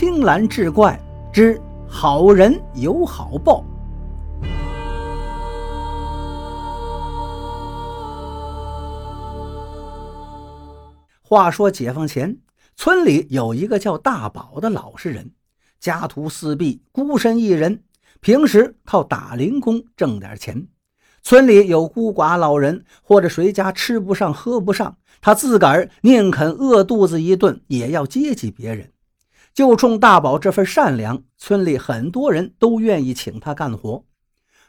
青蓝志怪之好人有好报。话说解放前，村里有一个叫大宝的老实人，家徒四壁，孤身一人，平时靠打零工挣点钱。村里有孤寡老人，或者谁家吃不上喝不上，他自个儿宁肯饿肚子一顿，也要接济别人。就冲大宝这份善良，村里很多人都愿意请他干活。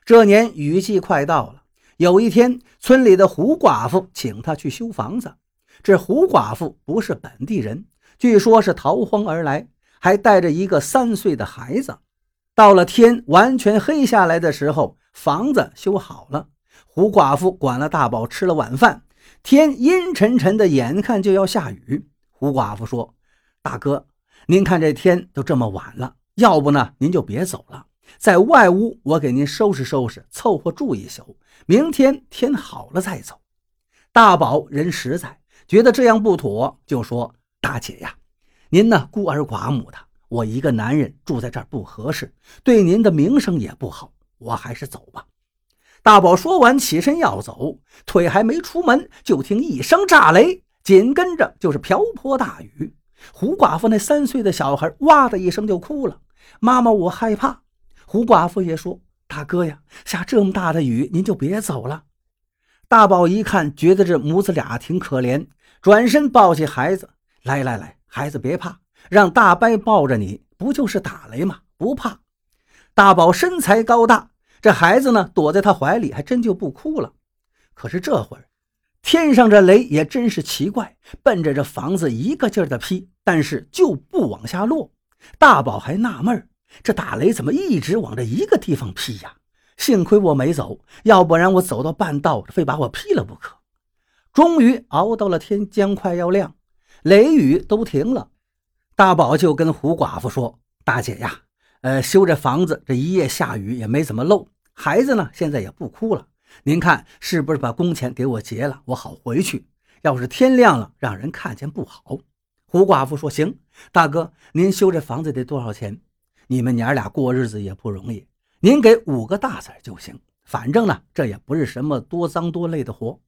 这年雨季快到了，有一天，村里的胡寡妇请他去修房子。这胡寡妇不是本地人，据说是逃荒而来，还带着一个三岁的孩子。到了天完全黑下来的时候，房子修好了。胡寡妇管了大宝吃了晚饭，天阴沉沉的，眼看就要下雨。胡寡妇说：“大哥。”您看这天都这么晚了，要不呢您就别走了，在外屋我给您收拾收拾，凑合住一宿，明天天好了再走。大宝人实在，觉得这样不妥，就说：“大姐呀，您呢孤儿寡母的，我一个男人住在这儿不合适，对您的名声也不好，我还是走吧。”大宝说完起身要走，腿还没出门，就听一声炸雷，紧跟着就是瓢泼大雨。胡寡妇那三岁的小孩哇的一声就哭了：“妈妈，我害怕。”胡寡妇也说：“大哥呀，下这么大的雨，您就别走了。”大宝一看，觉得这母子俩挺可怜，转身抱起孩子：“来来来，孩子别怕，让大伯抱着你，不就是打雷吗？不怕。”大宝身材高大，这孩子呢躲在他怀里，还真就不哭了。可是这会儿。天上这雷也真是奇怪，奔着这房子一个劲儿的劈，但是就不往下落。大宝还纳闷这打雷怎么一直往这一个地方劈呀？幸亏我没走，要不然我走到半道，非把我劈了不可。终于熬到了天将快要亮，雷雨都停了，大宝就跟胡寡妇说：“大姐呀，呃，修这房子这一夜下雨也没怎么漏，孩子呢现在也不哭了。”您看是不是把工钱给我结了，我好回去。要是天亮了，让人看见不好。胡寡妇说：“行，大哥，您修这房子得多少钱？你们娘俩过日子也不容易，您给五个大子就行。反正呢，这也不是什么多脏多累的活。”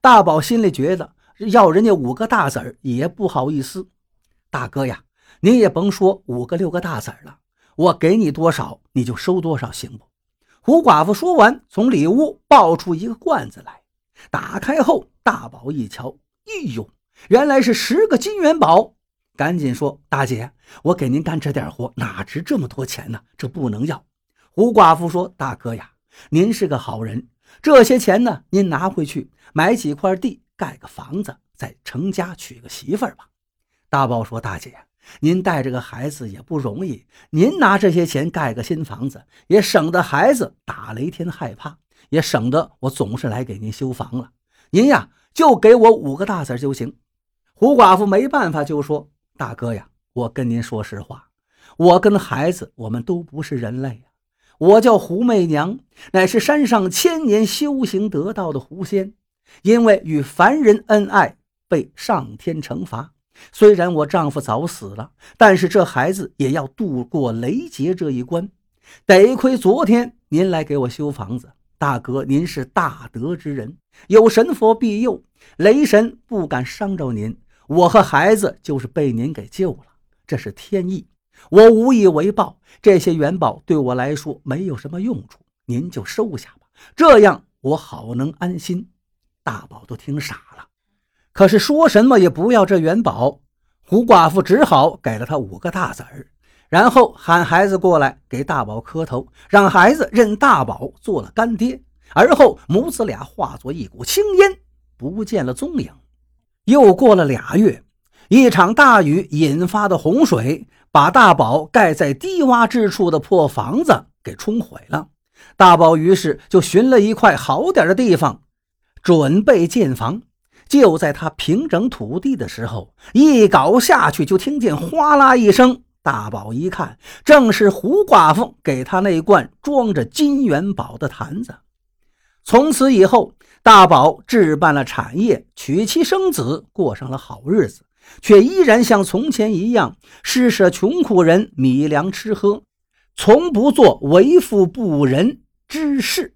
大宝心里觉得要人家五个大子也不好意思。大哥呀，您也甭说五个六个大子了，我给你多少你就收多少，行不？胡寡妇说完，从里屋抱出一个罐子来，打开后，大宝一瞧，哎呦，原来是十个金元宝！赶紧说：“大姐，我给您干这点活，哪值这么多钱呢？这不能要。”胡寡妇说：“大哥呀，您是个好人，这些钱呢，您拿回去买几块地，盖个房子，再成家娶个媳妇儿吧。”大宝说：“大姐。”您带着个孩子也不容易，您拿这些钱盖个新房子，也省得孩子打雷天害怕，也省得我总是来给您修房了。您呀，就给我五个大子就行。胡寡妇没办法，就说：“大哥呀，我跟您说实话，我跟孩子我们都不是人类呀。我叫胡媚娘，乃是山上千年修行得道的狐仙，因为与凡人恩爱，被上天惩罚。”虽然我丈夫早死了，但是这孩子也要度过雷劫这一关。得亏昨天您来给我修房子，大哥您是大德之人，有神佛庇佑，雷神不敢伤着您。我和孩子就是被您给救了，这是天意，我无以为报。这些元宝对我来说没有什么用处，您就收下吧，这样我好能安心。大宝都听傻了。可是说什么也不要这元宝，胡寡妇只好给了他五个大子儿，然后喊孩子过来给大宝磕头，让孩子认大宝做了干爹。而后母子俩化作一股青烟，不见了踪影。又过了俩月，一场大雨引发的洪水，把大宝盖在低洼之处的破房子给冲毁了。大宝于是就寻了一块好点的地方，准备建房。就在他平整土地的时候，一镐下去，就听见哗啦一声。大宝一看，正是胡寡妇给他那罐装着金元宝的坛子。从此以后，大宝置办了产业，娶妻生子，过上了好日子，却依然像从前一样施舍穷苦人米粮吃喝，从不做为富不仁之事。